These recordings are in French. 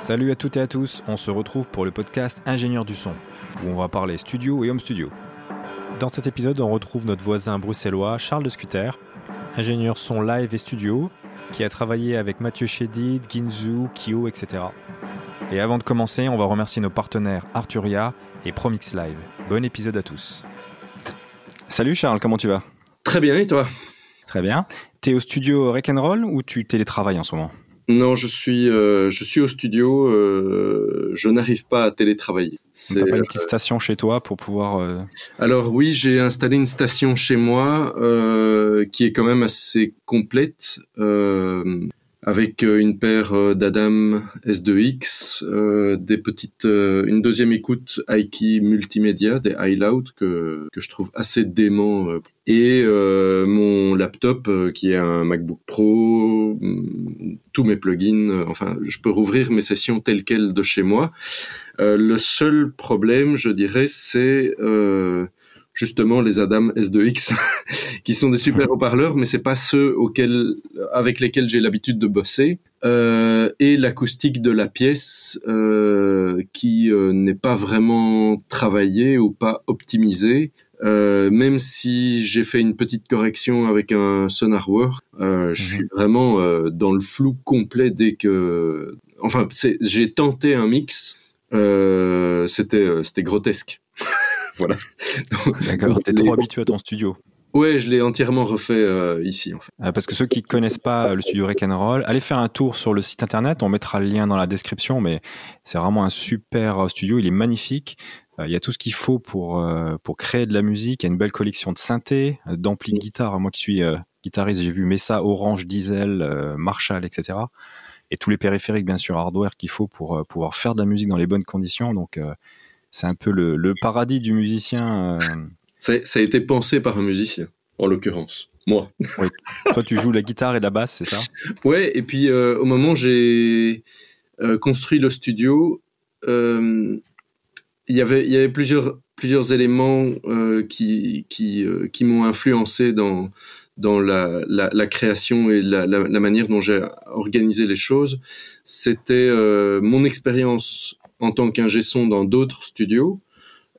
Salut à toutes et à tous, on se retrouve pour le podcast Ingénieur du son, où on va parler studio et home studio. Dans cet épisode, on retrouve notre voisin bruxellois Charles de Scuter, ingénieur son live et studio, qui a travaillé avec Mathieu Chédid, Ginzu, Kyo, etc. Et avant de commencer, on va remercier nos partenaires Arturia et Promix Live. Bon épisode à tous. Salut Charles, comment tu vas? Très bien, et toi? Très bien. T'es au studio Roll ou tu télétravailles en ce moment? Non, je suis, euh, je suis au studio. Euh, je n'arrive pas à télétravailler. T'as pas une petite station chez toi pour pouvoir euh, Alors oui, j'ai installé une station chez moi qui est quand même assez complète avec euh, une paire euh, d'Adam S2X, euh, des petites, une deuxième écoute Aiki multimédia, des iLoud que que je trouve assez dément, et mon laptop qui est un MacBook Pro, mm, tous mes plugins, enfin je peux rouvrir mes sessions telles quelles de chez moi. le seul problème, je dirais, c'est justement les Adam S2X, qui sont des super haut-parleurs, mais c'est pas ceux auxquels, avec lesquels j'ai l'habitude de bosser. Euh, et l'acoustique de la pièce euh, qui euh, n'est pas vraiment travaillée ou pas optimisée. Euh, même si j'ai fait une petite correction avec un SonarWork, euh, je suis mhm. vraiment euh, dans le flou complet dès que, enfin, j'ai tenté un mix, c'était c'était grotesque. voilà. D'accord, t'es trop habitué à ton studio. Ouais, je l'ai entièrement refait euh, ici en fait. Euh, parce que ceux qui connaissent pas le studio Roll, allez faire un tour sur le site internet. On mettra le lien dans la description, mais c'est vraiment un super studio. Il est magnifique. Euh, il y a tout ce qu'il faut pour pour créer de la musique. Il y a une belle collection de synthés, d'amplis de guitare. Moi qui suis guitariste, j'ai vu Mesa, Orange, Diesel, Marshall, etc. Et tous les périphériques, bien sûr, hardware qu'il faut pour pouvoir faire de la musique dans les bonnes conditions. Donc c'est un peu le, paradis du musicien. Euh. Ça, a été pensé par un musicien, en l'occurrence. Moi. Oui. Toi, tu joues la guitare et la basse, c'est ça? Ouais, et puis euh, au moment où j'ai euh, construit le studio, il y avait, il y avait plusieurs, plusieurs éléments qui, qui, qui m'ont influencé dans, dans la, la, création et la, la manière dont j'ai organisé les choses. C'était mon expérience en tant qu'ingé son dans d'autres studios.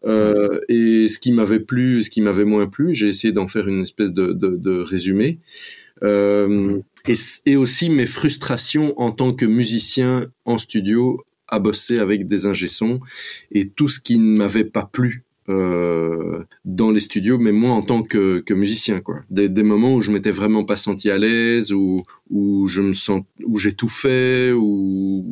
Euh, et ce qui m'avait plu, ce qui m'avait moins plu, j'ai essayé d'en faire une espèce de, de, résumé. Euh, et, et, aussi mes frustrations en tant que musicien en studio à bosser avec des ingé et tout ce qui ne m'avait pas plu euh, dans les studios, mais moi en tant que, que musicien, quoi. Des, des, moments où je m'étais vraiment pas senti à l'aise, où, où je me sens, où j'étouffais, où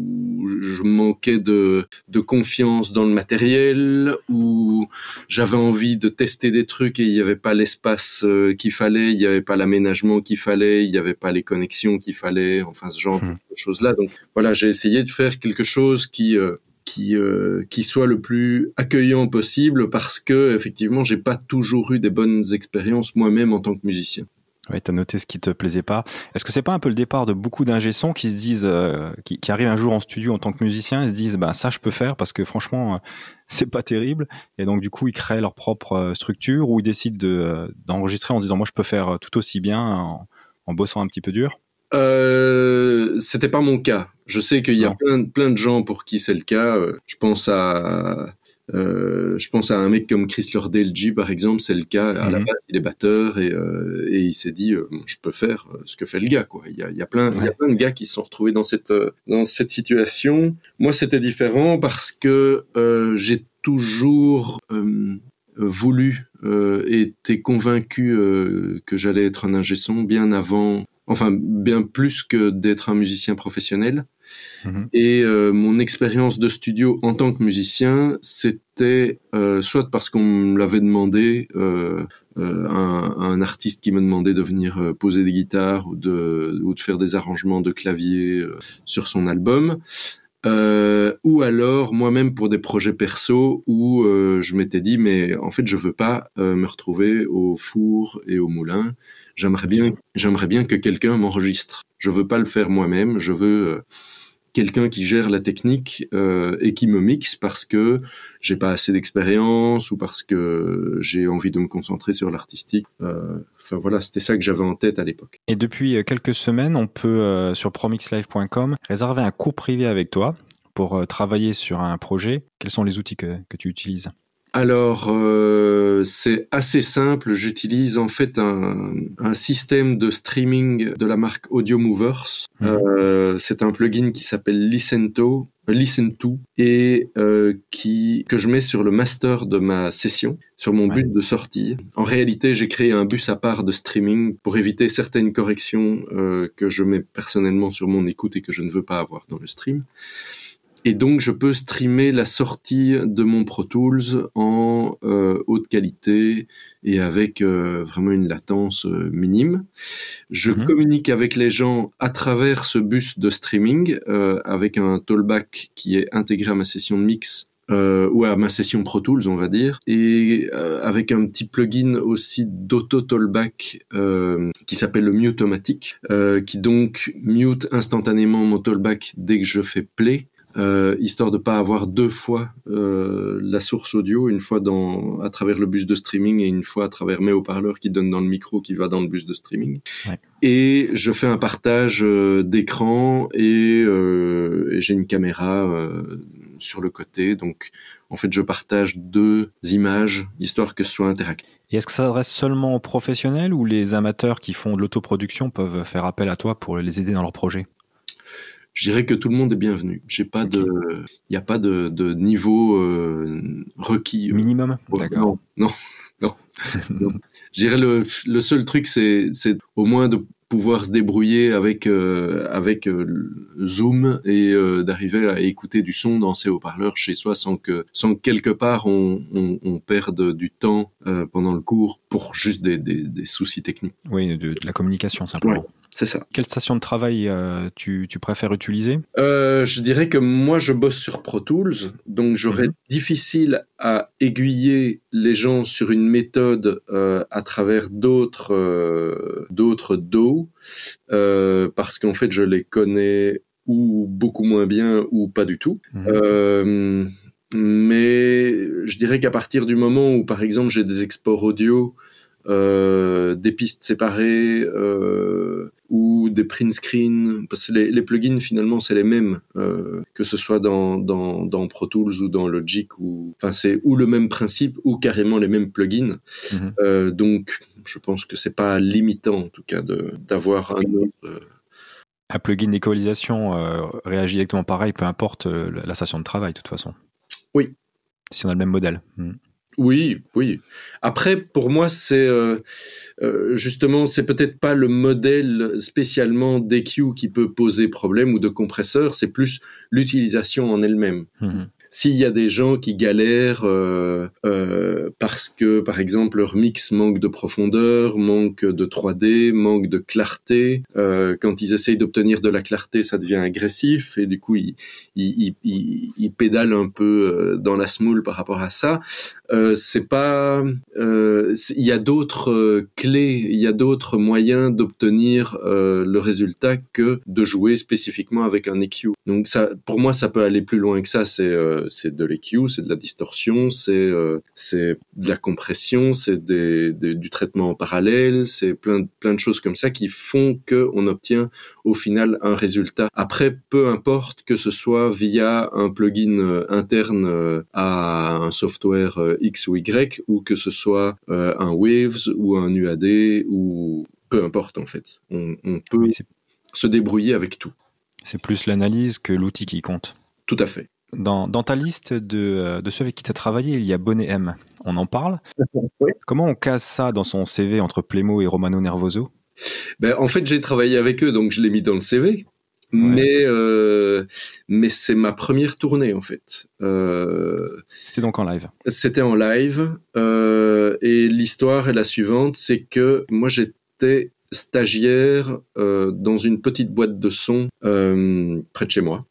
je manquais de, de confiance dans le matériel, où j'avais envie de tester des trucs et il n'y avait pas l'espace euh, qu'il fallait, il n'y avait pas l'aménagement qu'il fallait, il n'y avait pas les connexions qu'il fallait, enfin ce genre hmm. de choses-là. Donc voilà, j'ai essayé de faire quelque chose qui euh, qui euh, qui soit le plus accueillant possible parce que effectivement j'ai pas toujours eu des bonnes expériences moi-même en tant que musicien. Oui, tu as noté ce qui te plaisait pas. Est-ce que c'est pas un peu le départ de beaucoup d'ingé qui se disent, euh, qui, qui, arrivent un jour en studio en tant que musicien et se disent, ben ça je peux faire parce que franchement euh, c'est pas terrible. Et donc du coup ils créent leur propre structure ou ils décident de d'enregistrer en disant moi je peux faire tout aussi bien en, en bossant un petit peu dur? Euh, c'était pas mon cas. Je sais qu'il y a plein, plein, de gens pour qui c'est le cas. Euh, je pense à, euh, je pense à un mec comme Chris Lordelji par exemple, c'est le cas. À la mhm. base, il est batteur et, euh, et il s'est dit, euh, je peux faire ce que fait le gars. Quoi. Il y a, il y a plein, il y a plein de gars qui se sont retrouvés dans cette, dans cette situation. Moi, c'était différent parce que j'ai toujours voulu euh, et été convaincu que j'allais être un ingé son bien avant enfin bien plus que d'être un musicien professionnel. Mhm. Et euh, mon expérience de studio en tant que musicien, c'était euh, soit parce qu'on me l'avait demandé, euh, euh un, un, artiste qui me demandait de venir euh, poser des guitares ou de, ou de faire des arrangements de clavier sur son album, ou alors moi-même pour des projets perso où je m'étais dit mais en fait je veux pas me retrouver au four et au moulin J'aimerais bien, j'aimerais bien que quelqu'un m'enregistre. Je veux pas le faire moi-même. Je veux euh, quelqu'un qui gère la technique euh, et qui me mixe parce que j'ai pas assez d'expérience ou parce que j'ai envie de me concentrer sur l'artistique. Euh, enfin voilà, c'était ça que j'avais en tête à l'époque. Et depuis quelques semaines, on peut sur promixlive.com réserver un cours privé avec toi pour travailler sur un projet, quels sont les outils que, que tu utilises? Alors, euh, c'est assez simple. J'utilise en fait un, un, système de streaming de la marque Audio Movers. Mhm. Euh, c'est un plugin qui s'appelle Licento, Listen to, et euh, qui que je mets sur le master de ma session, sur mon bus de sortie. En réalité, j'ai créé un bus à part de streaming pour éviter certaines corrections euh, que je mets personnellement sur mon écoute et que je ne veux pas avoir dans le stream. Et donc, je peux streamer la sortie de mon Pro Tools en euh, haute qualité et avec euh, vraiment une latence euh, minime. Je mhm. communique avec les gens à travers ce bus de streaming avec un tollback qui est intégré à ma session de mix euh, ou à ma session Pro Tools, on va dire, et avec un petit plugin aussi d'auto tollback euh, qui s'appelle le Mute-O-Matic, qui donc mute instantanément mon tollback dès que je fais play euh, histoire de pas avoir deux fois euh, la source audio, une fois dans à travers le bus de streaming et une fois à travers mes haut-parleurs qui donnent dans le micro qui va dans le bus de streaming. Ouais. Et je fais un partage euh, d'écran et, euh, et j'ai une caméra euh, sur le côté, donc en fait je partage deux images histoire que ce soit interactif. Et est-ce que ça s'adresse seulement aux professionnels ou les amateurs qui font de l'autoproduction peuvent faire appel à toi pour les aider dans leur projet? Je dirais que tout le monde est bienvenu. J'ai pas de, il n'y a pas de, de niveau euh, requis. Minimum. D'accord. Non, non, non. Je dirais le, le seul truc, c'est, c'est au moins de pouvoir se débrouiller avec euh, avec euh, Zoom et euh, d'arriver à écouter du son dans ses haut-parleurs chez soi sans que sans que quelque part on, on, on perde du temps euh, pendant le cours pour juste des, des, des soucis techniques. Oui, de, de la communication simplement. Ouais. C'est ça. Quelle station de travail euh, tu, tu, préfères utiliser? Euh, Je dirais que moi, je bosse sur Pro Tools, donc j'aurais mmh. difficile à aiguiller les gens sur une méthode euh, à travers d'autres euh, d'autres DAW, euh, parce qu'en fait, je les connais ou beaucoup moins bien ou pas du tout. Mmh. mais je dirais qu'à partir du moment où, par exemple, j'ai des exports audio euh, des pistes séparées euh, ou des print screen parce que les, les plugins finalement c'est les mêmes euh, que ce soit dans, dans, dans Pro Tools ou dans Logic ou enfin c'est ou le même principe ou carrément les mêmes plugins -hmm. donc je pense que c'est pas limitant en tout cas d'avoir un autre un plugin d'équalisation euh, réagit exactement pareil, peu importe euh, la station de travail, de toute façon. Oui. Si on a le même modèle. Mmh. Oui, oui. Après, pour moi, c'est euh, euh, justement, c'est peut-être pas le modèle spécialement d'EQ qui peut poser problème ou de compresseur, c'est plus l'utilisation en elle-même. Mmh. S'il y a des gens qui galèrent euh, euh, parce que, par exemple, leur mix manque de profondeur, manque de 3D, manque de clarté, euh, quand ils essayent d'obtenir de la clarté, ça devient agressif et du coup, ils, ils, ils, ils pédalent un peu euh, dans la smoule par rapport à ça. Euh, c'est pas, euh, il y a d'autres clés, il y a d'autres moyens d'obtenir le résultat que de jouer spécifiquement avec un EQ. Donc ça, pour moi, ça peut aller plus loin que ça. C'est c'est de l'EQ, c'est de la distorsion, c'est euh, c'est de la compression, c'est du traitement en parallèle, c'est plein plein de choses comme ça qui font que on obtient au final un résultat. Après, peu importe que ce soit via un plugin euh, interne euh, à un software euh, X ou Y ou que ce soit un Waves ou un UAD ou peu importe en fait. On, on peut oui, se débrouiller avec tout. C'est plus l'analyse que l'outil qui compte. Tout à fait. Dans, dans, ta liste de, de ceux avec qui tu as travaillé, il y a Bonnet M. On en parle oui. Comment on case ça dans son CV entre Plémo et Romano Nervoso? Ben, En fait, j'ai travaillé avec eux, donc je l'ai mis dans le CV. Ouais. Mais, euh, mais c'est ma première tournée, en fait. Euh, C'était donc en live C'était en live. Euh, et l'histoire est la suivante c'est que moi, j'étais stagiaire dans une petite boîte de son près de chez moi.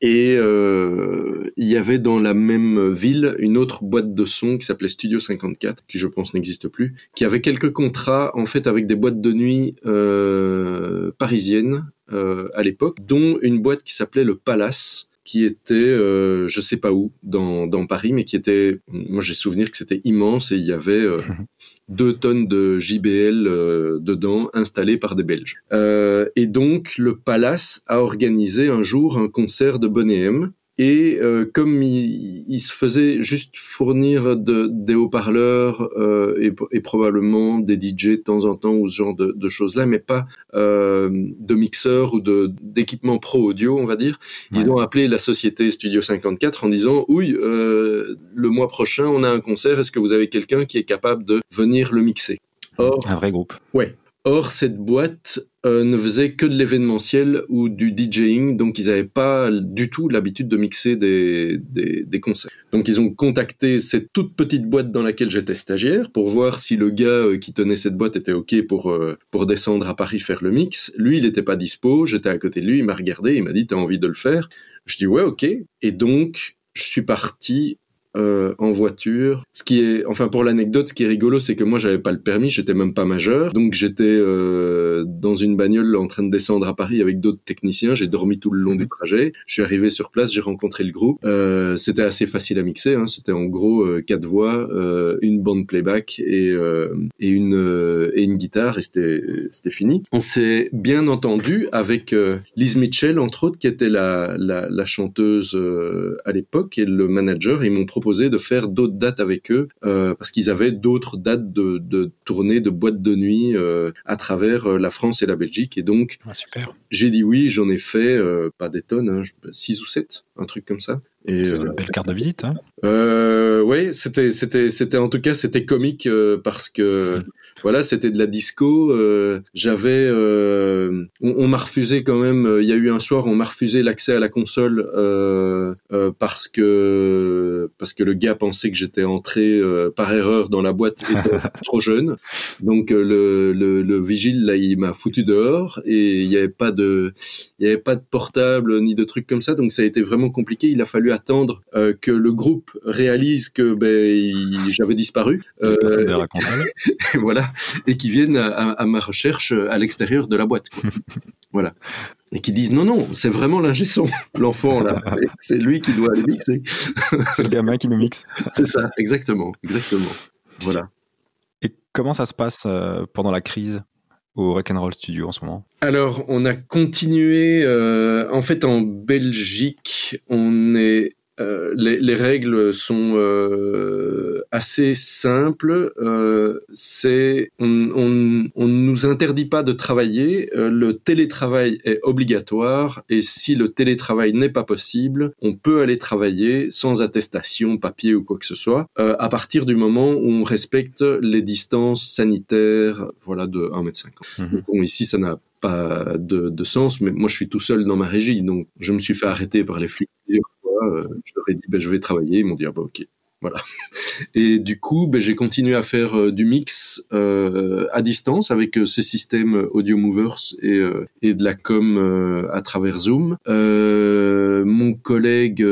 Et euh, il y avait dans la même ville une autre boîte de son qui s'appelait Studio 54, qui je pense n'existe plus, qui avait quelques contrats en fait avec des boîtes de nuit euh, parisiennes euh, à l'époque, dont une boîte qui s'appelait le Palace qui était, euh, je sais pas où, dans, dans Paris, mais qui était, moi j'ai souvenir que c'était immense et il y avait euh, deux tonnes de JBL euh, dedans installées par des Belges. Euh, et donc le Palace a organisé un jour un concert de Bonnet M Et euh, comme il, se faisait juste fournir de, des haut-parleurs euh, et, et, probablement des DJ de temps en temps ou ce genre de, de choses-là, mais pas euh, de mixeurs ou d'équipements pro audio, on va dire, ils ont appelé la société Studio 54 en disant oui, le mois prochain on a un concert, est-ce que vous avez quelqu'un qui est capable de venir le mixer? Or, un vrai groupe. Ouais, Or, cette boîte euh, ne faisait que de l'événementiel ou du DJing, donc ils n'avaient pas du tout l'habitude de mixer des, des, des, concerts. Donc ils ont contacté cette toute petite boîte dans laquelle j'étais stagiaire pour voir si le gars euh, qui tenait cette boîte était OK pour, euh, pour descendre à Paris faire le mix. Lui, il n'était pas dispo, j'étais à côté de lui, il m'a regardé, il m'a dit, t'as envie de le faire? Je dis, ouais, OK. Et donc, je suis parti euh, en voiture. Ce qui est, enfin pour l'anecdote, ce qui est rigolo, c'est que moi j'avais pas le permis, j'étais même pas majeur, donc j'étais euh, dans une bagnole en train de descendre à Paris avec d'autres techniciens. J'ai dormi tout le long du trajet. Je suis arrivé sur place, j'ai rencontré le groupe. Euh, c'était assez facile à mixer. Hein. C'était en gros euh, quatre voix, euh, une bande playback et et une et une guitare et c'était c'était fini. On s'est bien entendu avec Liz Mitchell entre autres, qui était la la, la chanteuse à l'époque et le manager. Ils m'ont proposé de faire d'autres dates avec eux euh, parce qu'ils avaient d'autres dates de, de tournée de boîtes de nuit euh, à travers euh, la France et la Belgique. Et donc ah, j'ai dit oui j'en ai fait pas des tonnes hein, six ou sept un truc comme ça et c'est une belle carte de visite hein euh, oui c'était c'était c'était en tout cas c'était comique parce que voilà, c'était de la disco. Euh, j'avais, euh, on, m'a refusé quand même. Euh, il y a eu un soir, on m'a refusé l'accès à la console parce que parce que le gars pensait que j'étais entré par erreur dans la boîte trop jeune. Donc le, le, le, vigile là, il m'a foutu dehors et il n'y avait pas de il y avait pas de portable ni de trucs comme ça. Donc ça a été vraiment compliqué. Il a fallu attendre que le groupe réalise que ben j'avais disparu. la console. voilà et qui viennent à, ma recherche à l'extérieur de la boîte. voilà. Et qui disent non, non, c'est vraiment l'ingé son, l'enfant là, c'est lui qui doit aller mixer. c'est le gamin qui nous mixe. c'est ça, exactement, exactement. Voilà. Et comment ça se passe euh, pendant la crise? Au Rock'n'Roll Studio en ce moment Alors, on a continué. Euh, en fait, en Belgique, on est euh, les, les, règles sont euh, assez simples. Euh, c'est on, ne nous interdit pas de travailler. Le télétravail est obligatoire et si le télétravail n'est pas possible, on peut aller travailler sans attestation, papier ou quoi que ce soit, à partir du moment où on respecte les distances sanitaires, voilà, de 1m50. Mmh. Bon, ici, ça n'a pas de, de, sens, mais moi je suis tout seul dans ma régie, donc je me suis fait arrêter par les flics je leur ai dit, ben, je vais travailler. Ils m'ont dit, ah, bah, ok. Voilà. Et du coup, ben, j'ai continué à faire euh, du mix euh, à distance avec euh, ces systèmes Audio Movers et, euh, et de la com à travers Zoom. mon collègue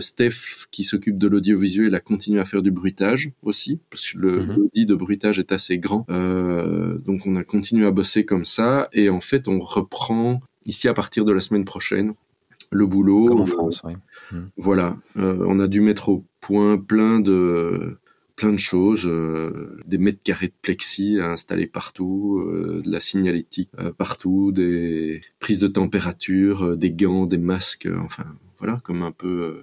Steph, qui s'occupe de l'audiovisuel, a continué à faire du bruitage aussi, parce que le mm de bruitage est assez grand. donc on a continué à bosser comme ça, et en fait on reprend ici à partir de la semaine prochaine le boulot. Comme en France, oui. Hmm. Voilà, euh, on a dû mettre au point plein de plein de choses, euh, des mètres carrés de plexi à installer partout, euh, de la signalétique partout, des prises de température, des gants, des masques, enfin voilà, comme un peu.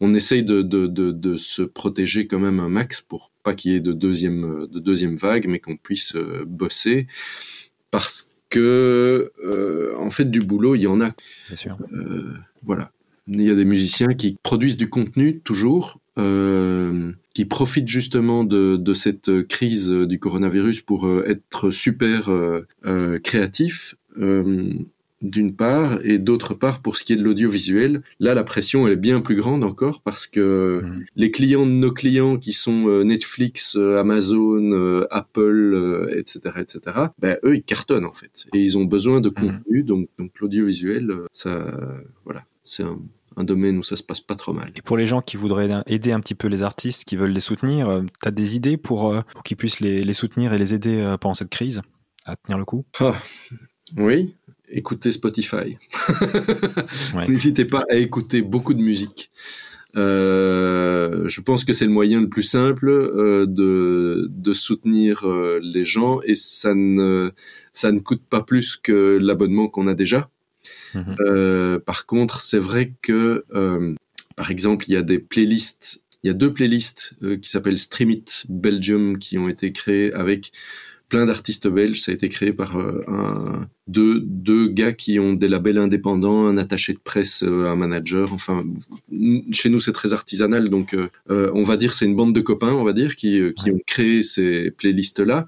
on essaye de, de, de, de, se protéger quand même un max pour pas qu'il y ait de deuxième, de deuxième vague, mais qu'on puisse bosser parce que en fait du boulot il y en a. Bien sûr. voilà. Il y a des musiciens qui produisent du contenu toujours, euh, qui profitent justement de, de, cette crise du coronavirus pour euh, être super euh, créatifs. Euh, d'une part, et d'autre part, pour ce qui est de l'audiovisuel, là, la pression elle est bien plus grande encore parce que mmh. les clients de nos clients qui sont Netflix, Amazon, Apple, etc., etc., ben, eux, ils cartonnent en fait. Et ils ont besoin de mmh. contenu, donc, donc l'audiovisuel, ça, voilà, c'est un, un domaine où ça se passe pas trop mal. Et pour les gens qui voudraient aider un petit peu les artistes, qui veulent les soutenir, euh, tu as des idées pour, euh, pour qu'ils puissent les, les, soutenir et les aider euh, pendant cette crise à tenir le coup? Ah, Oui, écoutez Spotify. N'hésitez pas à écouter beaucoup de musique. Euh, je pense que c'est le moyen le plus simple euh, de, de soutenir euh, les gens et ça ne, ça ne coûte pas plus que l'abonnement qu'on a déjà. Mhm. par contre, c'est vrai que, par exemple, il y a des playlists il y a deux playlists qui s'appellent Stream It Belgium qui ont été créées avec plein d'artistes belges. Ça a été créé par euh, un, deux, deux gars qui ont des labels indépendants, un attaché de presse, euh, un manager. Enfin, chez nous, c'est très artisanal. Donc, euh, on va dire c'est une bande de copains, on va dire, qui, qui ont créé ces playlists-là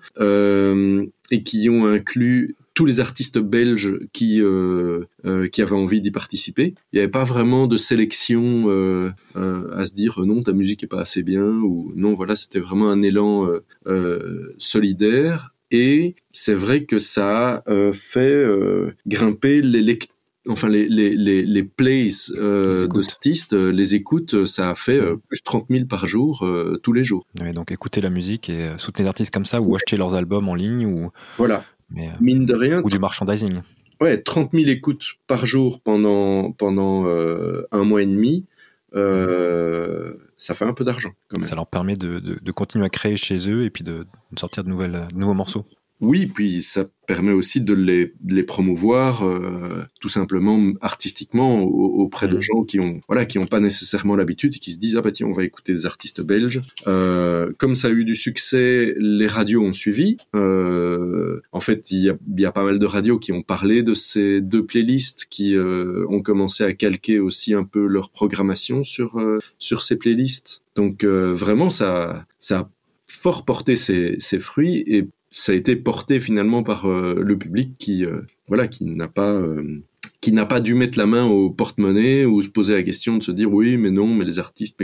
et qui ont inclus tous les artistes belges qui euh, euh, qui avaient envie d'y participer. Il n'y avait pas vraiment de sélection euh, à se dire non ta musique est pas assez bien ou non voilà c'était vraiment un élan solidaire et c'est vrai que ça a fait grimper les enfin les les les, les plays euh, d'artistes, les écoutes, ça a fait plus 30 000 par jour tous les jours. donc écouter la musique et soutenir les artistes comme ça ou acheter leurs albums en ligne ou voilà euh, Mine de rien. Ou du merchandising. Ouais, 30 000 écoutes par jour pendant, pendant euh, un mois et demi. Euh, ça fait un peu d'argent quand même. Ça leur permet de, de, de, continuer à créer chez eux et puis de, de sortir de, nouvelles, de nouveaux morceaux. Oui, puis ça permet aussi de les, les promouvoir euh, tout simplement artistiquement auprès de mmh. gens qui ont voilà qui ont pas nécessairement l'habitude et qui se disent ah bah tiens on va écouter des artistes belges. Euh, comme ça a eu du succès, les radios ont suivi. Euh, en fait, il y a, y a, pas mal de radios qui ont parlé de ces deux playlists, qui ont commencé à calquer aussi un peu leur programmation sur sur ces playlists. Donc vraiment ça ça a fort porté ses, ses fruits et ça a été porté finalement par euh, le public qui euh, voilà qui n'a pas euh, qui n'a pas dû mettre la main au porte-monnaie ou se poser la question de se dire oui mais non mais les artistes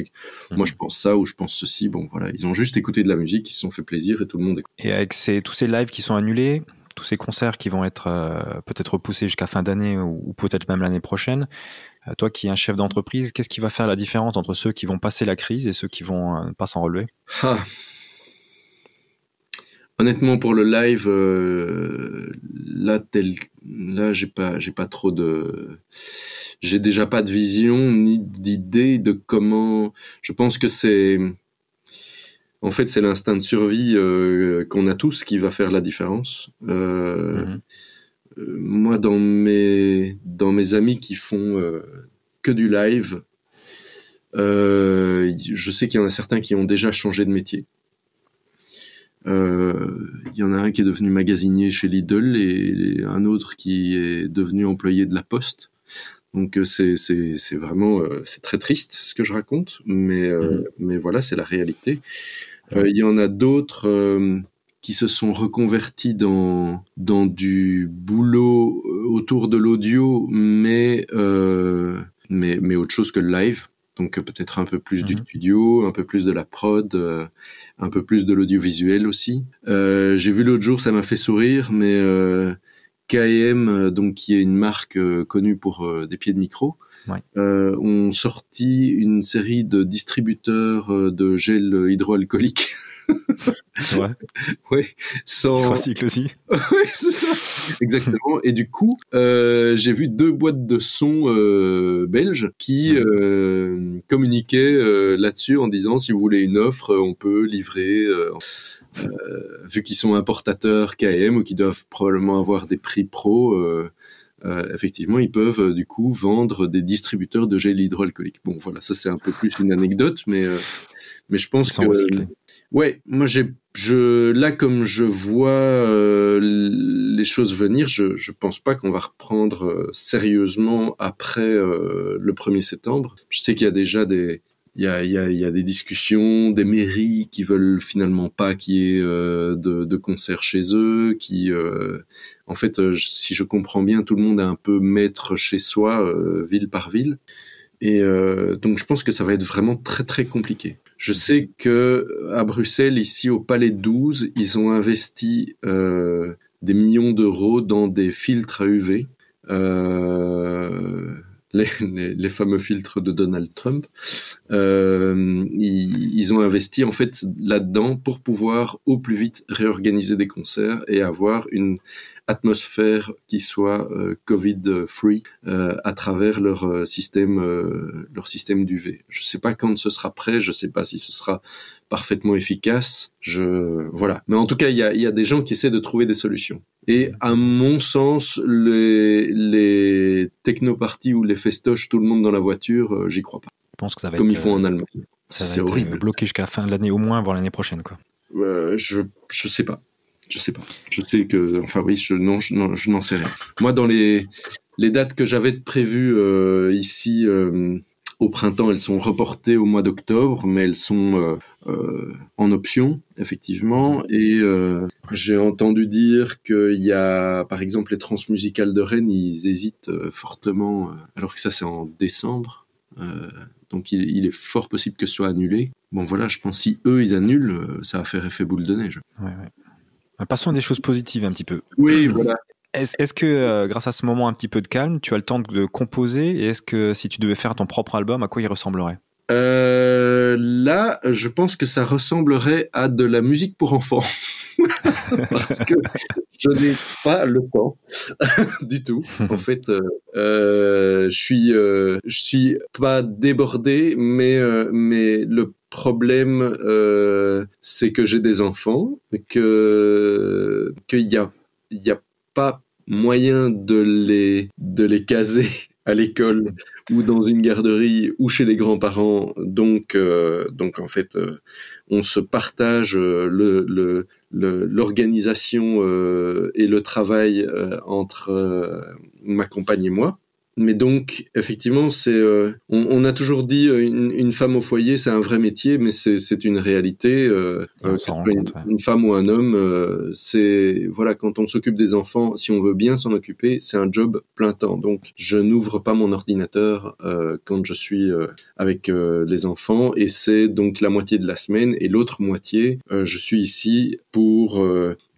moi je pense ça ou je pense ceci bon voilà ils ont juste écouté de la musique ils se sont fait plaisir et tout le monde écoute. et avec ces tous ces lives qui sont annulés tous ces concerts qui vont être peut-être repoussés jusqu'à fin d'année ou, peut-être même l'année prochaine toi qui es un chef d'entreprise qu'est-ce qui va faire la différence entre ceux qui vont passer la crise et ceux qui vont pas s'en relever? Ah. Honnêtement, pour le live, euh, là, tel, là, j'ai pas, j'ai pas trop de, j'ai déjà pas de vision ni d'idée de comment. Je pense que c'est, en fait, c'est l'instinct de survie euh, qu'on a tous qui va faire la différence. Euh, mhm. euh moi, dans mes, dans mes amis qui font euh, que du live, je sais qu'il y en a certains qui ont déjà changé de métier. Il euh, y en a un qui est devenu magasinier chez Lidl et, un autre qui est devenu employé de la Poste. Donc euh, c'est c'est vraiment euh, c'est très triste ce que je raconte, mais mhm. mais voilà c'est la réalité. Il y en a d'autres qui se sont reconvertis dans dans du boulot autour de l'audio, mais mais mais autre chose que le live. Donc peut-être un peu plus du mhm. studio, un peu plus de la prod, euh, un peu plus de l'audiovisuel aussi. Euh, J'ai vu l'autre jour, ça m'a fait sourire, mais euh, KM, euh, donc qui est une marque euh, connue pour des pieds de micro, ouais. ont sorti une série de distributeurs de gel hydroalcoolique. ouais. ouais. Sans. Recycle aussi. ouais, c'est ça. Exactement. Et du coup, euh, j'ai vu deux boîtes de son euh, belges qui euh, communiquaient euh, là-dessus en disant si vous voulez une offre, on peut livrer. Euh, vu qu'ils sont importateurs KM ou qui doivent probablement avoir des prix pro, euh, effectivement, ils peuvent du coup vendre des distributeurs de gel hydroalcoolique. Bon, voilà, ça c'est un peu plus une anecdote, mais mais je pense que Ouais, moi j'ai je là comme je vois euh, les choses venir, je je pense pas qu'on va reprendre euh, sérieusement après euh, le 1er septembre. Je sais qu'il y a déjà des il y a, y, a, y a des discussions, des mairies qui veulent finalement pas qu'il y ait de, de concerts chez eux, qui, en fait, si je comprends bien, tout le monde est un peu maître chez soi, ville par ville. Et donc je pense que ça va être vraiment très très compliqué. Je sais que à Bruxelles, ici au Palais 12, ils ont investi euh, des millions d'euros dans des filtres à UV. Euh, les, fameux filtres de Donald Trump, euh, ils, ont investi en fait là-dedans pour pouvoir au plus vite réorganiser des concerts et avoir une atmosphère qui soit euh, Covid free euh, à travers leur euh, système leur système d'UV. Je sais pas quand ce sera prêt, je sais pas si ce sera parfaitement efficace. Je voilà, mais en tout cas il y a, y a des gens qui essaient de trouver des solutions. Et à mon sens, les, les technoparties ou les festoches, tout le monde dans la voiture, j'y crois pas. Je pense que ça va Comme être, ils font en Allemagne. ça va C'est être, horrible. bloqué jusqu'à la fin de l'année, au moins, voire l'année prochaine, quoi. Euh, je je sais pas. Je sais pas. Je sais que enfin oui, je non je n'en sais rien. Moi dans les dates que j'avais prévues euh, ici euh, au printemps, elles sont reportées au mois d'octobre, mais elles sont euh, en option effectivement. Et j'ai entendu dire qu'il y a par exemple les transmusicales de Rennes, ils hésitent fortement, alors que ça c'est en décembre. Donc il, est fort possible que ce soit annulé. Bon voilà, je pense si eux ils annulent, ça va faire effet boule de neige. Ouais, ouais. Euh, Passons à des choses positives un petit peu. Oui, voilà. Est-ce est-ce que, euh, grâce à ce moment un petit peu de calme, tu as le temps de composer Et est-ce que si tu devais faire ton propre album, à quoi il ressemblerait? Euh, là, je pense que ça ressemblerait à de la musique pour enfants. Parce que je n'ai pas le temps du tout. En fait, euh, euh, je suis, euh, je suis pas débordé, mais euh, mais le problème, c'est que j'ai des enfants, que qu'il y a il y a pas moyen de les de les caser à l'école ou dans une garderie ou chez les grands-parents. Donc, euh, donc en fait, euh, on se partage le- l'organisation euh, et le travail euh, entre euh, ma compagne et moi. Mais donc, effectivement, c'est, euh, on, on a toujours dit euh, une, une femme au foyer, c'est un vrai métier, mais c'est, une réalité. Euh, On euh, une, compte, ouais. une femme ou un homme, euh, c'est voilà, quand on s'occupe des enfants, si on veut bien s'en occuper, c'est un job plein temps. Donc, je n'ouvre pas mon ordinateur quand je suis avec les enfants, et c'est donc la moitié de la semaine, et l'autre moitié, je suis ici pour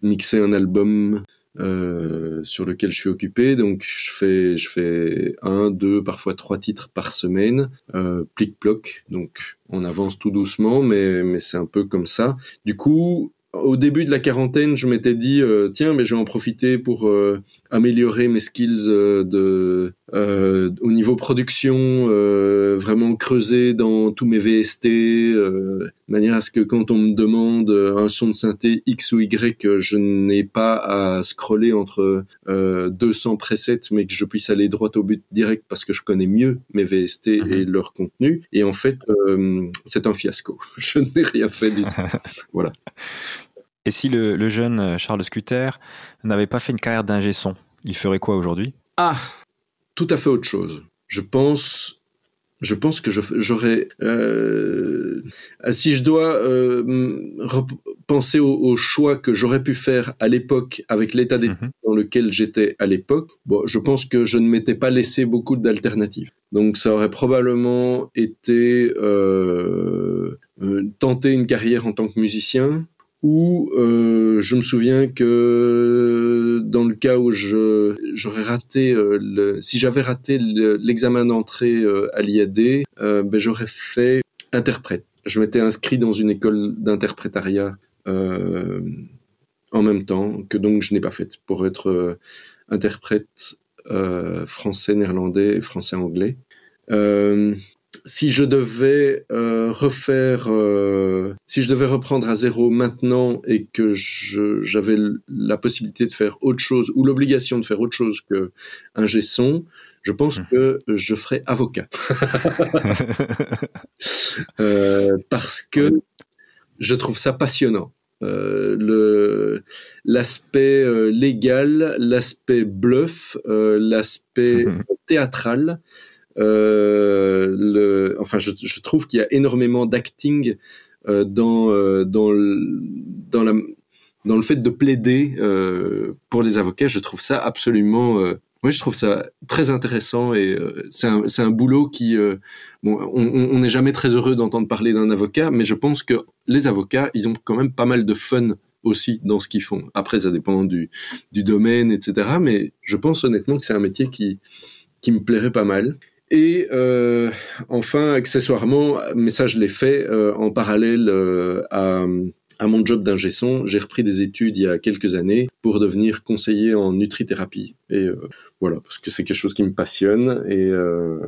mixer un album euh, sur lequel je suis occupé. Donc je fais je fais un, deux, parfois trois titres par semaine, euh, plic-ploc. Donc on avance tout doucement, mais mais c'est un peu comme ça. Du coup. Au début de la quarantaine, je m'étais dit euh, tiens, mais je vais en profiter pour euh, améliorer mes skills euh, de euh, au niveau production, euh, vraiment creuser dans tous mes VST, euh, de manière à ce que quand on me demande euh, un son de synthé X ou Y, euh, je n'ai pas à scroller entre euh, 200 presets, mais que je puisse aller droit au but direct parce que je connais mieux mes VST et leur contenu. Et en fait, euh, c'est un fiasco. Je n'ai rien fait du tout. voilà. Et si le, le jeune euh, Charles Scuter n'avait pas fait une carrière d'ingé son, il ferait quoi aujourd'hui? Ah, tout à fait autre chose. Je pense, je pense que j'aurais, euh, si je dois euh, penser au, au choix que j'aurais pu faire à l'époque avec l'état d'esprit Mhm. dans lequel j'étais à l'époque, bon, je pense que je ne m'étais pas laissé beaucoup d'alternatives. Donc ça aurait probablement été euh, tenter une carrière en tant que musicien, ou euh, je me souviens que dans le cas où je j'aurais raté euh, le, si j'avais raté le- l'examen d'entrée euh, à l'IAD, euh, ben j'aurais fait interprète. Je m'étais inscrit dans une école d'interprétariat euh, en même temps que donc je n'ai pas fait pour être euh, interprète français, néerlandais, français, anglais. Si je devais euh, refaire, euh, si je devais reprendre à zéro maintenant et que j'avais la possibilité de faire autre chose ou l'obligation de faire autre chose que un son, je pense Mhm. que je ferais avocat Euh, parce que je trouve ça passionnant. Euh, le l'aspect euh, légal, l'aspect bluff, l'aspect théâtral. Euh, enfin, je, trouve qu'il y a énormément d'acting euh, dans euh, dans le, dans la dans le fait de plaider pour les avocats. Je trouve ça absolument moi, je trouve ça très intéressant et c'est un, un boulot qui, on n'est jamais très heureux d'entendre parler d'un avocat, mais je pense que les avocats, ils ont quand même pas mal de fun aussi dans ce qu'ils font. Après, ça dépend du, du domaine, etc. Mais je pense honnêtement que c'est un métier qui, qui me plairait pas mal. Et euh, enfin, accessoirement, mais ça je l'ai fait euh, en parallèle euh, à, à mon job d'ingé son, j'ai repris des études il y a quelques années pour devenir conseiller en nutrithérapie. Et euh, voilà, parce que c'est quelque chose qui me passionne et euh,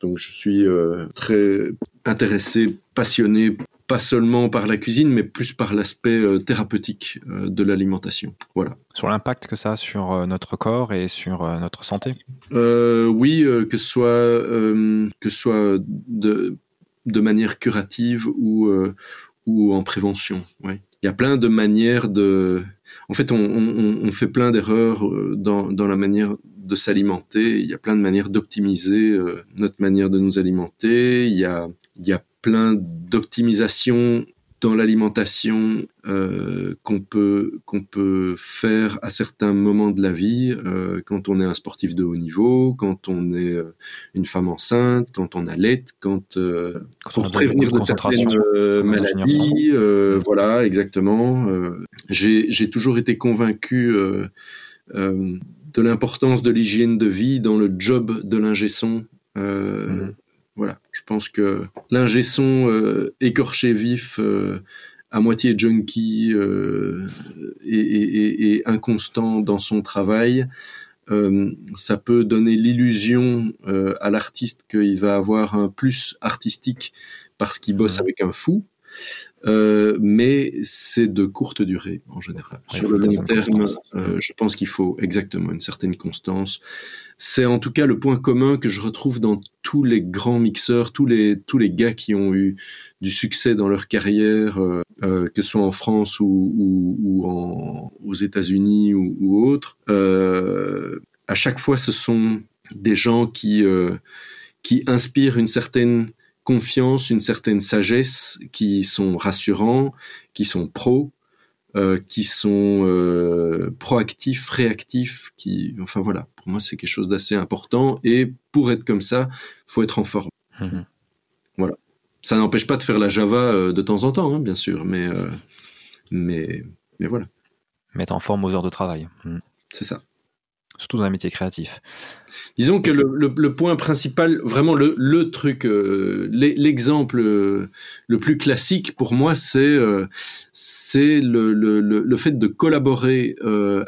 donc je suis euh, très intéressé, passionné, pas seulement par la cuisine, mais plus par l'aspect euh, thérapeutique euh, de l'alimentation. Voilà. Sur l'impact que ça a sur euh, notre corps et sur notre santé? oui, que ce soit que ce soit de de manière curative ou ou en prévention. Oui. Il y a plein de manières de. En fait, on, on, on fait plein d'erreurs dans, dans la manière de s'alimenter. Il y a plein de manières d'optimiser notre manière de nous alimenter. Il y a il y a plein d'optimisation dans l'alimentation euh, qu'on peut qu'on peut faire à certains moments de la vie euh, quand on est un sportif de haut niveau, quand on est euh, une femme enceinte, quand on allait, quand, euh, quand pour prévenir de, certaines maladies, voilà exactement. J'ai j'ai toujours été convaincu de l'importance de l'hygiène de vie dans le job de l'ingé son. Mmh. Voilà, je pense que l'ingé son euh, écorché vif, euh, à moitié junkie euh, et, inconstant dans son travail, ça peut donner l'illusion à l'artiste qu'il va avoir un plus artistique parce qu'il bosse avec un fou. Euh, mais c'est de courte durée en général. Sur le long terme, euh, je pense qu'il faut exactement une certaine constance. C'est en tout cas le point commun que je retrouve dans tous les grands mixeurs, tous les tous les gars qui ont eu du succès dans leur carrière, euh, que ce soit en France ou, ou, ou en, aux États-Unis ou, ou autres. à chaque fois, ce sont des gens qui qui inspirent une certaine confiance, une certaine sagesse, qui sont rassurants, qui sont pros, euh, qui sont euh, proactifs, réactifs, qui, enfin voilà, pour moi c'est quelque chose d'assez important. Et pour être comme ça, faut être en forme. Mhm. Voilà. Ça n'empêche pas de faire la Java euh, de temps en temps, hein, bien sûr, mais mais mais voilà. Mettre en forme aux heures de travail. Mhm. C'est ça surtout dans un métier créatif. Disons que le, point principal, vraiment le, truc, euh, l'exemple euh, le plus classique pour moi, c'est euh, c'est le, fait de collaborer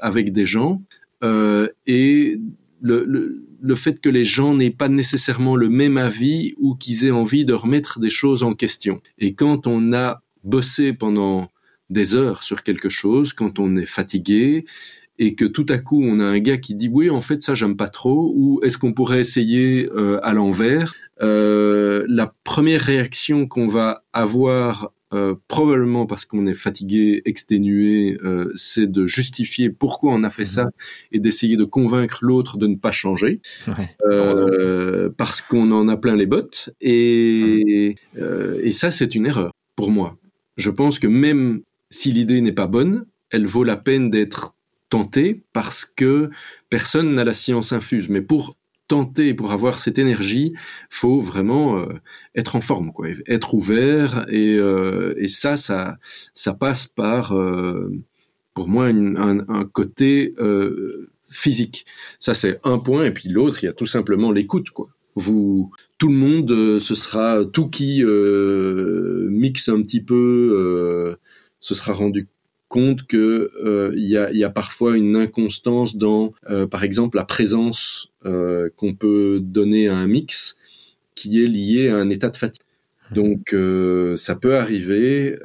avec des gens et le, fait que les gens n'aient pas nécessairement le même avis ou qu'ils aient envie de remettre des choses en question. Et quand on a bossé pendant des heures sur quelque chose, quand on est fatigué, et que tout à coup on a un gars qui dit oui en fait ça j'aime pas trop ou est-ce qu'on pourrait essayer euh, à l'envers? Euh, la première réaction qu'on va avoir euh, probablement parce qu'on est fatigué, exténué, c'est de justifier pourquoi on a fait ça mhm. et d'essayer de convaincre l'autre de ne pas changer, ouais, parce qu'on en a plein les bottes. Et, euh, et ça, c'est une erreur pour moi. Je pense que même si l'idée n'est pas bonne, elle vaut la peine d'être tenter parce que personne n'a la science infuse. Mais pour tenter, pour avoir cette énergie, faut vraiment euh, être en forme, quoi, être ouvert. Et, euh, et ça, ça, ça passe par, euh, pour moi, un, un, côté physique. Ça, c'est un point. Et puis l'autre, il y a tout simplement l'écoute, quoi. Vous, tout le monde, ce sera tout qui mixe un petit peu, se sera rendu compte que euh, y, a, y, a, parfois une inconstance dans, euh, par exemple, la présence euh, qu'on peut donner à un mix qui est lié à un état de fatigue. Mmh. Donc ça peut arriver.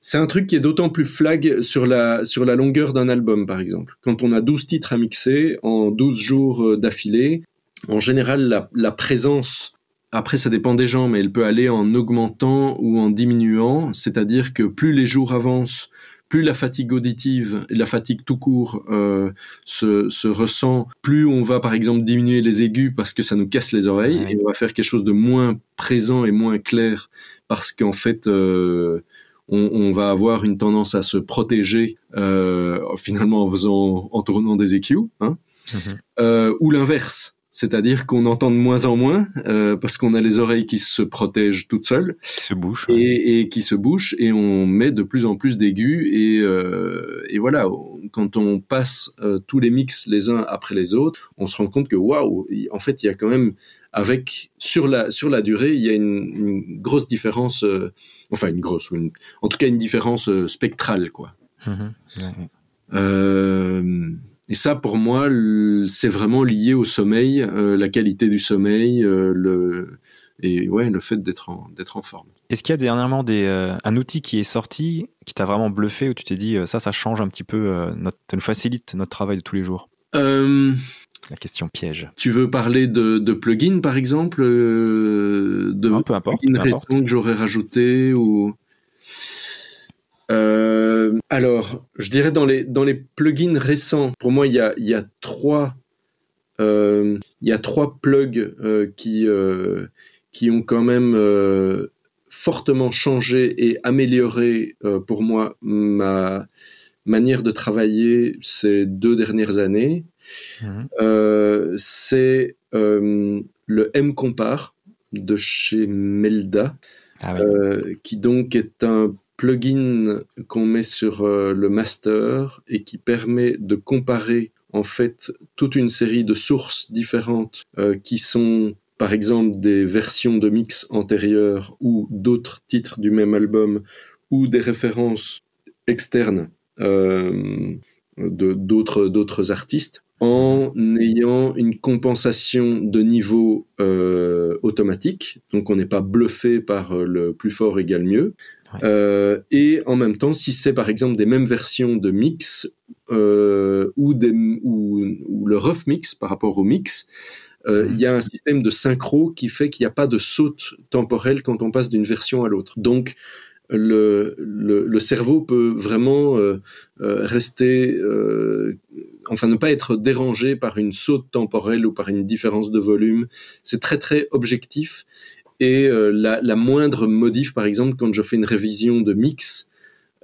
c'est un truc qui est d'autant plus flag sur la, sur la longueur d'un album, par exemple. Quand on a 12 titres à mixer en 12 jours d'affilée, en général, la, la présence après, ça dépend des gens, mais elle peut aller en augmentant ou en diminuant. C'est-à-dire que plus les jours avancent, plus la fatigue auditive et la fatigue tout court euh, se, se, ressent, plus on va par exemple diminuer les aigus parce que ça nous casse les oreilles et on va faire quelque chose de moins présent et moins clair parce qu'en fait euh, on, on, va avoir une tendance à se protéger euh, finalement en faisant en tournant des EQ, hein, mm-hmm. ou l'inverse c'est-à-dire qu'on entend de moins en moins euh, parce qu'on a les oreilles qui se protègent toutes seules, qui se bouchent, et, et, qui se bouchent, et on met de plus en plus d'aigus et, euh, et voilà, quand on passe euh, tous les mix les uns après les autres, on se rend compte que waouh, en fait, il y a quand même avec sur la sur la durée, il y a une, une grosse différence, enfin une grosse, une, en tout cas une différence spectrale quoi. Mmh et ça, pour moi, c'est vraiment lié au sommeil, euh, la qualité du sommeil, euh, le, et ouais, le fait d'être en, d'être en forme. Est-ce qu'il y a dernièrement des, euh, un outil qui est sorti qui t'a vraiment bluffé où tu t'es dit ça, ça change un petit peu, notre, ça nous facilite notre travail de tous les jours? La question piège. Tu veux parler de, de plugins par exemple, de non, peu importe, plugins récents que j'aurais rajouté ou euh, alors, je dirais dans les dans les plugins récents, pour moi, il y a il y a trois euh, il y a trois plugs euh, qui qui ont quand même fortement changé et amélioré pour moi ma manière de travailler ces deux dernières années. Mmh. C'est le M Compare de chez Melda, ah oui. qui donc est un plugin qu'on met sur euh, le master et qui permet de comparer en fait toute une série de sources différentes euh, qui sont par exemple des versions de mix antérieures ou d'autres titres du même album ou des références externes euh, d'autres artistes en ayant une compensation de niveau automatique, donc on n'est pas bluffé par le plus fort égale mieux, euh, et en même temps, si c'est par exemple des mêmes versions de mix euh, ou, le rough mix par rapport au mix, euh, il y a un système de synchro qui fait qu'il n'y a pas de saute temporelle quand on passe d'une version à l'autre. Donc le, cerveau peut vraiment rester, enfin ne pas être dérangé par une saute temporelle ou par une différence de volume. C'est très très objectif et euh, la, la, moindre modif, par exemple, quand je fais une révision de mix,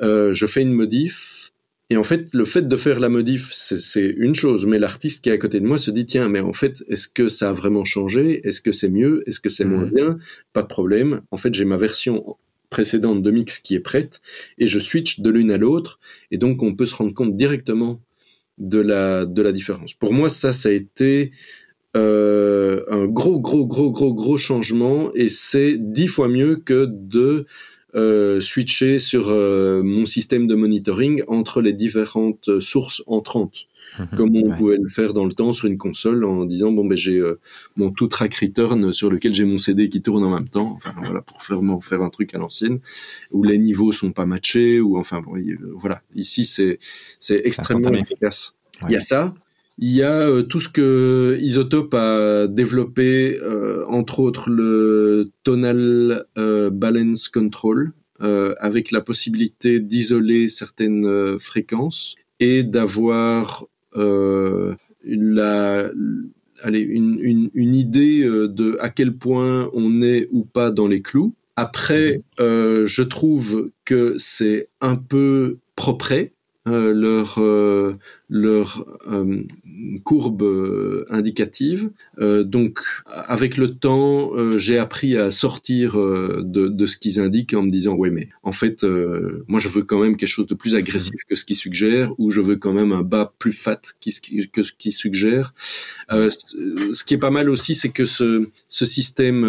euh, je fais une modif, et en fait, le fait de faire la modif, c'est une chose, mais l'artiste qui est à côté de moi se dit, tiens, mais en fait, est-ce que ça a vraiment changé? Est-ce que c'est mieux? Est-ce que c'est moins mmh. bien? Pas de problème. En fait, j'ai ma version précédente de mix qui est prête, et je switch de l'une à l'autre, et donc on peut se rendre compte directement de la, de la différence. Pour moi, ça, ça a été euh, un gros, gros, gros, gros, gros changement et c'est dix fois mieux que de euh, switcher sur euh, mon système de monitoring entre les différentes sources entrantes, mmh, comme on ouais. pouvait le faire dans le temps sur une console en disant bon ben j'ai euh, mon tout track return sur lequel j'ai mon CD qui tourne en même temps, enfin voilà pour vraiment faire un truc à l'ancienne où les niveaux sont pas matchés ou enfin bon, voilà ici c'est c'est extrêmement efficace. Ouais. Il y a ça. Il y a euh, tout ce que Isotope a développé, euh, entre autres le Tonal euh, Balance Control, avec la possibilité d'isoler certaines fréquences et d'avoir la, allez, une, une, une, idée de à quel point on est ou pas dans les clous. Après, mhm. je trouve que c'est un peu propre euh, leur euh, leur euh, courbe euh, indicative. Euh, donc, avec le temps, j'ai appris à sortir de, de ce qu'ils indiquent en me disant ouais, mais en fait, moi, je veux quand même quelque chose de plus agressif que ce qu'ils suggèrent, ou je veux quand même un bas plus fat que ce qu'ils suggèrent. ce qui est pas mal aussi, c'est que ce, ce système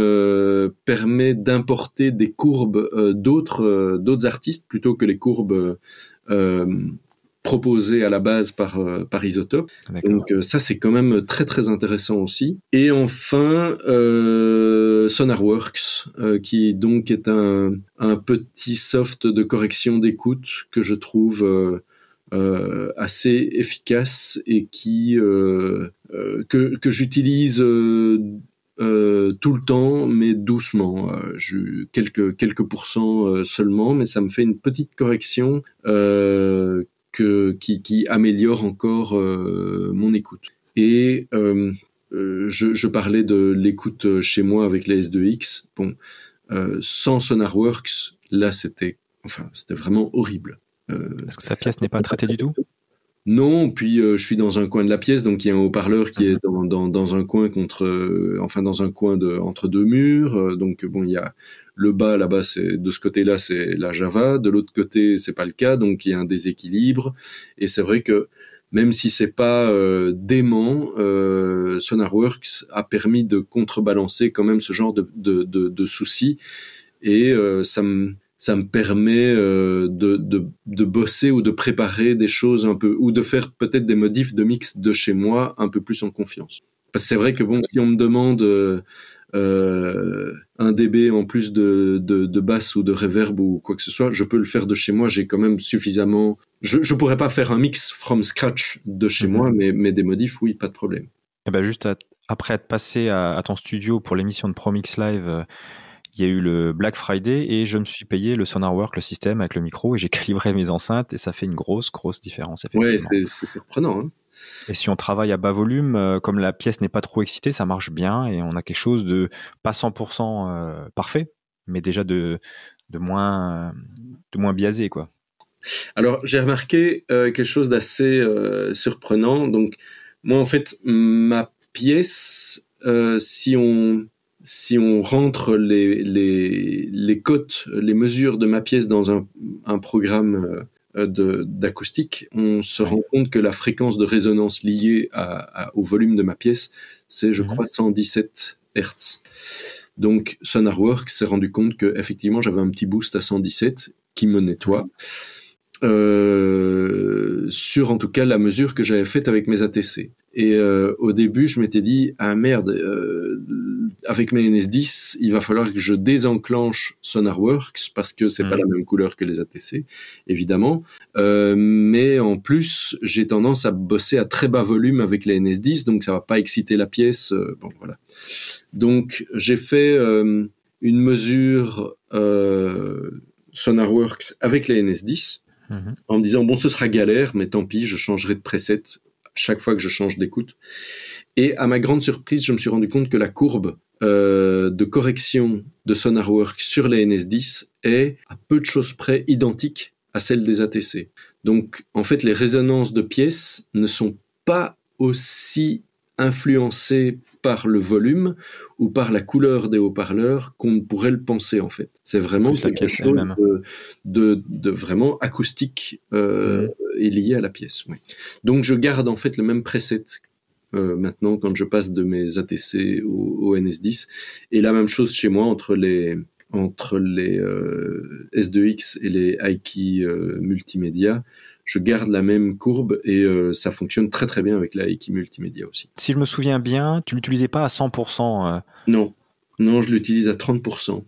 permet d'importer des courbes d'autres d'autres artistes plutôt que les courbes proposé à la base par euh, par Isotope. Donc euh, ça c'est quand même très très intéressant aussi. Et enfin euh, SonarWorks euh, qui donc est un un petit soft de correction d'écoute que je trouve euh, assez efficace et qui que que j'utilise tout le temps, mais doucement. Quelques quelques pourcents seulement, mais ça me fait une petite correction qui, qui améliore encore euh, mon écoute. Et euh, euh, je, je, parlais de l'écoute chez moi avec les S2X. Bon, sans SonarWorks, là c'était, enfin, c'était vraiment horrible. Est-ce que ta pièce n'est pas traitée du tout? Non, puis euh, je suis dans un coin de la pièce, donc il y a un haut-parleur qui est dans, dans, dans, un coin contre, euh, enfin dans un coin de entre deux murs. Euh, donc bon, il y a le bas là-bas, c'est de ce côté-là, c'est la Java, de l'autre côté, c'est pas le cas, donc il y a un déséquilibre. Et c'est vrai que même si c'est pas euh, dément, euh, SonarWorks a permis de contrebalancer quand même ce genre de, de, de, de soucis. Et ça me ça me permet euh, de, de, de, bosser ou de préparer des choses un peu, ou de faire peut-être des modifs de mix de chez moi un peu plus en confiance. Parce que c'est vrai que bon, si on me demande euh, euh, un dB en plus de, de, de, basse ou de reverb ou quoi que ce soit, je peux le faire de chez moi. J'ai quand même suffisamment. Je ne pourrais pas faire un mix from scratch de chez mhm. moi, mais, mais des modifs, oui, pas de problème. Et eh ben juste après être passé à, ton studio pour l'émission de ProMix Live, euh, il y a eu le Black Friday et je me suis payé le SonarWork, le système avec le micro, et j'ai calibré mes enceintes et ça fait une grosse, grosse différence. Oui, c'est surprenant. Hein. Et si on travaille à bas volume, euh, comme la pièce n'est pas trop excitée, ça marche bien et on a quelque chose de pas 100% euh, parfait, mais déjà de, de, moins, de moins biaisé. Quoi. Alors, j'ai remarqué euh, quelque chose d'assez surprenant. Donc, moi, en fait, ma pièce, si on si on rentre les, les, les cotes, les mesures de ma pièce dans un, un programme euh, d'acoustique, on se rend compte que la fréquence de résonance liée à, au volume de ma pièce, c'est, je mhm. crois, 117 Hertz. Donc, SonarWorks s'est rendu compte que effectivement, j'avais un petit boost à 117 qui me nettoie. Euh, sur en tout cas la mesure que j'avais faite avec mes ATC. Et euh, au début, je m'étais dit ah merde, euh, avec mes NS10, il va falloir que je désenclenche SonarWorks parce que c'est pas la même couleur que les ATC, évidemment. Euh, mais en plus, j'ai tendance à bosser à très bas volume avec les NS10, donc ça va pas exciter la pièce. Euh, bon voilà. Donc j'ai fait euh, une mesure SonarWorks avec les NS10 en me disant bon ce sera galère, mais tant pis, je changerai de preset chaque fois que je change d'écoute. Et à ma grande surprise, je me suis rendu compte que la courbe euh, de correction de SonarWorks sur les NS10 est à peu de choses près identique à celle des ATC. Donc en fait, les résonances de pièces ne sont pas aussi influencées par le volume ou par la couleur des haut-parleurs qu'on ne pourrait le penser en fait. C'est vraiment quelque chose de, de, vraiment acoustique euh, mmh. et lié à la pièce. Donc je garde en fait le même preset euh, maintenant quand je passe de mes ATC au, NS10. Et la même chose chez moi entre les entre les euh, S2X et les Aiki multimédia, je garde la même courbe et ça fonctionne très très bien avec la multimédia aussi. Si je me souviens bien, tu l'utilisais pas à 100%. Non, non, je l'utilise à 30%.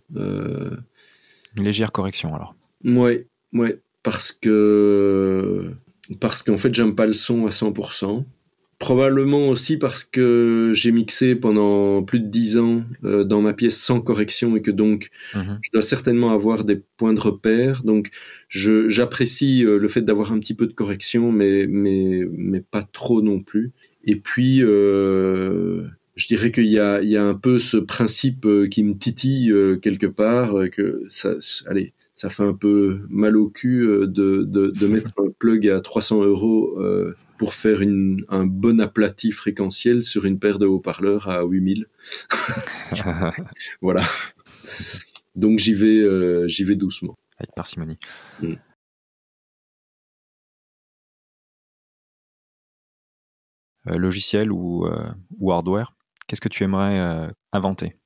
Une légère correction alors. Ouais, ouais, parce que parce qu'en fait j'aime pas le son à 100%. Probablement aussi parce que j'ai mixé pendant plus de dix ans euh, dans ma pièce sans correction et que donc mhm. je dois certainement avoir des points de repère. Donc j'apprécie euh, le fait d'avoir un petit peu de correction, mais, mais, mais pas trop non plus. Et puis, euh, je dirais qu'il y a, il y a un peu ce principe qui me titille quelque part, que ça, allez, ça fait un peu mal au cul de, de, de mettre un plug à 300 euros pour faire une, un bon aplati fréquentiel sur une paire de haut-parleurs à 8000. voilà. Donc j'y vais, euh, j'y vais doucement. Avec parcimonie. Mm. Euh, logiciel ou, euh, ou hardware, qu'est-ce que tu aimerais inventer?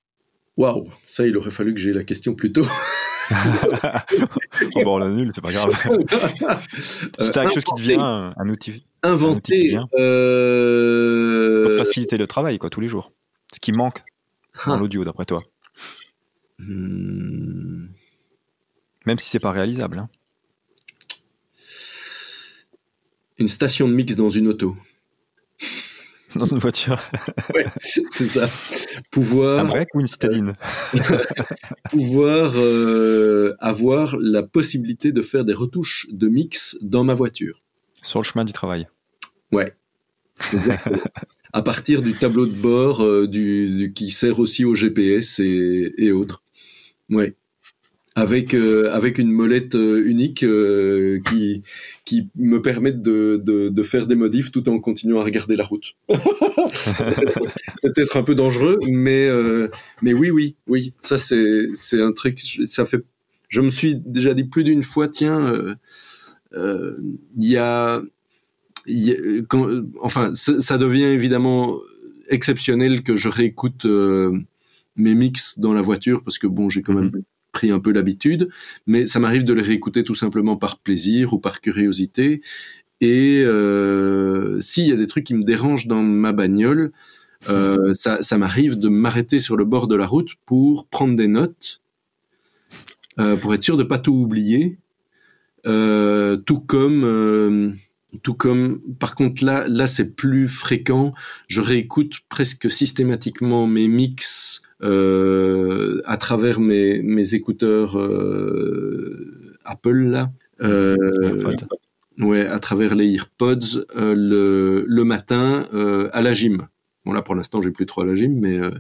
Waouh, ça il aurait fallu que j'ai la question plus tôt. bon, on l'annule, c'est pas grave. c'est quelque chose qui devient un outil inventer euh... pour faciliter le travail quoi tous les jours. Ce qui manque dans ah. l'audio d'après toi. Hmm. Même si c'est pas réalisable. Hein. Une station de mix dans une auto. dans une voiture. ouais, c'est ça. Pouvoir. Un break ou une citadine? pouvoir euh, avoir la possibilité de faire des retouches de mix dans ma voiture. Sur le chemin du travail. Ouais. à partir du tableau de bord euh, du, qui sert aussi au GPS et, et autres. Ouais. Avec, euh, avec une molette euh, unique qui, qui me permet de, de, de, faire des modifs tout en continuant à regarder la route. c'est peut-être un peu dangereux, mais, mais oui, oui, oui. Ça, c'est, c'est un truc, ça fait, je me suis déjà dit plus d'une fois, tiens, il y a, quand, enfin, ça devient évidemment exceptionnel que je réécoute euh, mes mix dans la voiture parce que bon, j'ai quand même mhm. Pris un peu l'habitude, mais ça m'arrive de les réécouter tout simplement par plaisir ou par curiosité. Et euh, s'il y a des trucs qui me dérangent dans ma bagnole, Euh, ça, ça m'arrive de m'arrêter sur le bord de la route pour prendre des notes, euh, pour être sûr de pas tout oublier. Tout comme, tout comme, par contre là, là c'est plus fréquent. Je réécoute presque systématiquement mes mix à travers mes, mes écouteurs euh, Apple là. Euh, ouais, à travers les AirPods euh, le, le matin euh, à la gym. Bon là pour l'instant j'ai plus trop à la gym, mais euh,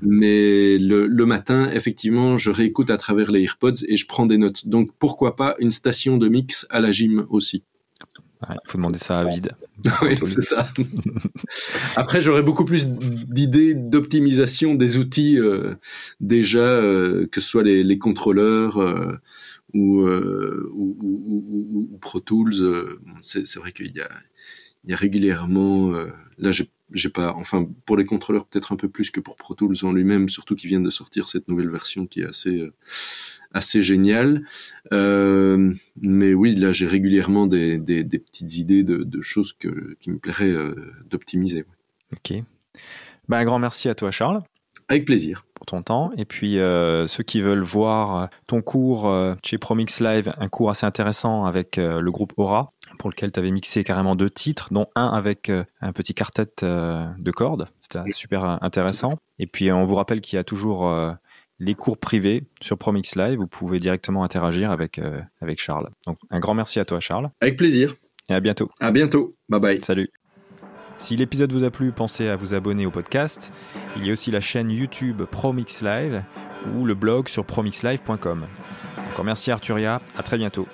mais le, le matin effectivement je réécoute à travers les AirPods et je prends des notes. Donc pourquoi pas une station de mix à la gym aussi. Il faut demander ça à vide. oui, c'est ça. Après, j'aurais beaucoup plus d'idées d'optimisation des outils euh, déjà, euh, que ce soit les, les contrôleurs euh, ou, ou, ou, ou, ou, Pro Tools. c'est vrai qu'il y y a régulièrement. là, j'ai pas. Enfin, pour les contrôleurs, peut-être un peu plus que pour Pro Tools en lui-même, surtout qu'ils viennent de sortir cette nouvelle version qui est assez assez géniale. Euh, mais oui, là, j'ai régulièrement des, des, des petites idées de, de choses que, qui me plairait euh, d'optimiser. Ok. Ben, un grand merci à toi, Charles, Avec plaisir. pour ton temps. Et puis, euh, ceux qui veulent voir ton cours chez Promix Live, un cours assez intéressant avec le groupe Aura, pour lequel tu avais mixé carrément deux titres, dont un avec un petit quartet de cordes. C'était super intéressant. Et puis, on vous rappelle qu'il y a toujours les cours privés sur Promix Live. Vous pouvez directement interagir avec, euh, avec Charles. Donc, un grand merci à toi, Charles. Avec plaisir. Et à bientôt. À bientôt. Bye bye. Salut. Si l'épisode vous a plu, pensez à vous abonner au podcast. Il y a aussi la chaîne YouTube Promix Live ou le blog sur promixlive.com. Encore merci Arturia, à très bientôt.